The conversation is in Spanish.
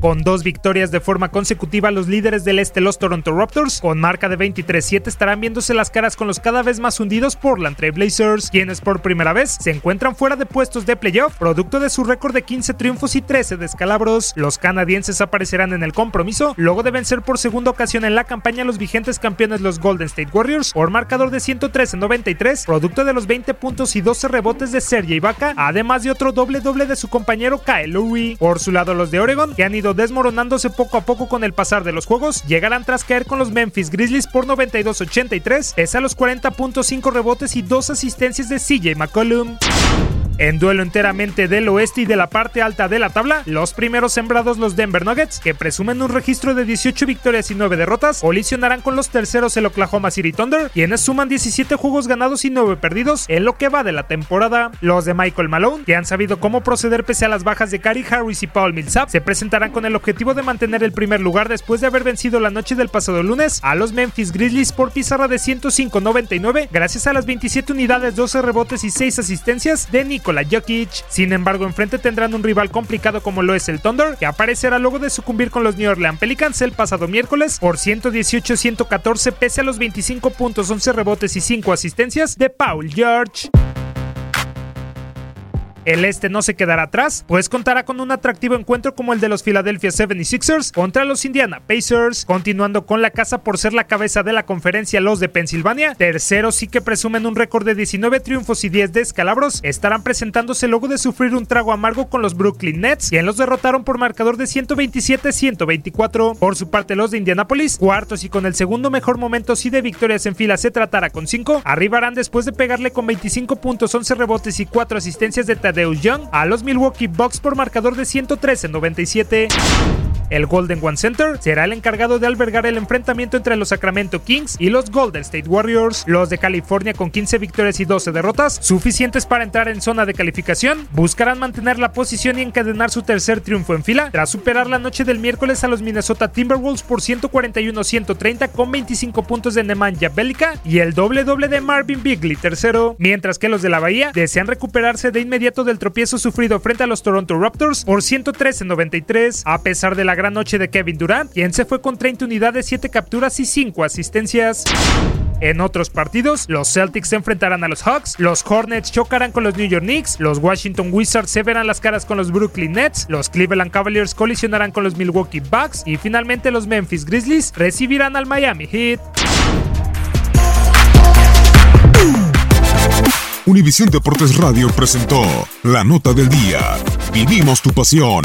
Con dos victorias de forma consecutiva, los líderes del este, los Toronto Raptors, con marca de 23-7, estarán viéndose las caras con los cada vez más hundidos Portland Trail Blazers, quienes por primera vez se encuentran fuera de puestos de playoff, producto de su récord de 15 triunfos y 13 descalabros. Los canadienses aparecerán en el compromiso, luego de vencer por segunda ocasión en la campaña los vigentes campeones los Golden State Warriors, por marcador de 113-93, producto de los 20 puntos y 12 rebotes de Sergio Ibaka, además de otro doble doble de su compañero Kyle Lowry. Por su lado, los de Oregon, que han ido desmoronándose poco a poco con el pasar de los juegos, llegarán tras caer con los Memphis Grizzlies por 92-83, pese a los 40.5 rebotes y 2 asistencias de CJ McCollum. En duelo enteramente del oeste y de la parte alta de la tabla, los primeros sembrados los Denver Nuggets, que presumen un registro de 18 victorias y 9 derrotas, colisionarán con los terceros el Oklahoma City Thunder, quienes suman 17 juegos ganados y 9 perdidos en lo que va de la temporada. Los de Michael Malone, que han sabido cómo proceder pese a las bajas de Cary Harris y Paul Millsap, se presentarán con el objetivo de mantener el primer lugar después de haber vencido la noche del pasado lunes a los Memphis Grizzlies por pizarra de 105-99 gracias a las 27 unidades, 12 rebotes y 6 asistencias de Nick Nikola Jokic. Sin embargo, enfrente tendrán un rival complicado como lo es el Thunder, que aparecerá luego de sucumbir con los New Orleans Pelicans el pasado miércoles por 118-114 pese a los 25 puntos, 11 rebotes y 5 asistencias de Paul George. El este no se quedará atrás, pues contará con un atractivo encuentro como el de los Philadelphia 76ers contra los Indiana Pacers, continuando con la casa por ser la cabeza de la conferencia los de Pensilvania. Terceros sí que presumen un récord de 19 triunfos y 10 descalabros, estarán presentándose luego de sufrir un trago amargo con los Brooklyn Nets, quien los derrotaron por marcador de 127-124. Por su parte los de Indianapolis, cuartos y con el segundo mejor momento si de victorias en fila se tratara con 5, arribarán después de pegarle con 25 puntos, 11 rebotes y 4 asistencias de Tadeusz Young a los Milwaukee Bucks por marcador de 113-97. El Golden One Center será el encargado de albergar el enfrentamiento entre los Sacramento Kings y los Golden State Warriors. Los de California con 15 victorias y 12 derrotas, suficientes para entrar en zona de calificación, buscarán mantener la posición y encadenar su tercer triunfo en fila tras superar la noche del miércoles a los Minnesota Timberwolves por 141-130 con 25 puntos de Nemanja Belica y el doble doble de Marvin Bigley tercero, mientras que los de la Bahía desean recuperarse de inmediato del tropiezo sufrido frente a los Toronto Raptors por 113-93 a pesar de la gran noche de Kevin Durant, quien se fue con 30 unidades, 7 capturas y 5 asistencias. En otros partidos, los Celtics se enfrentarán a los Hawks, los Hornets chocarán con los New York Knicks, los Washington Wizards se verán las caras con los Brooklyn Nets, los Cleveland Cavaliers colisionarán con los Milwaukee Bucks y finalmente los Memphis Grizzlies recibirán al Miami Heat. Univisión Deportes Radio presentó la nota del día. Vivimos tu pasión.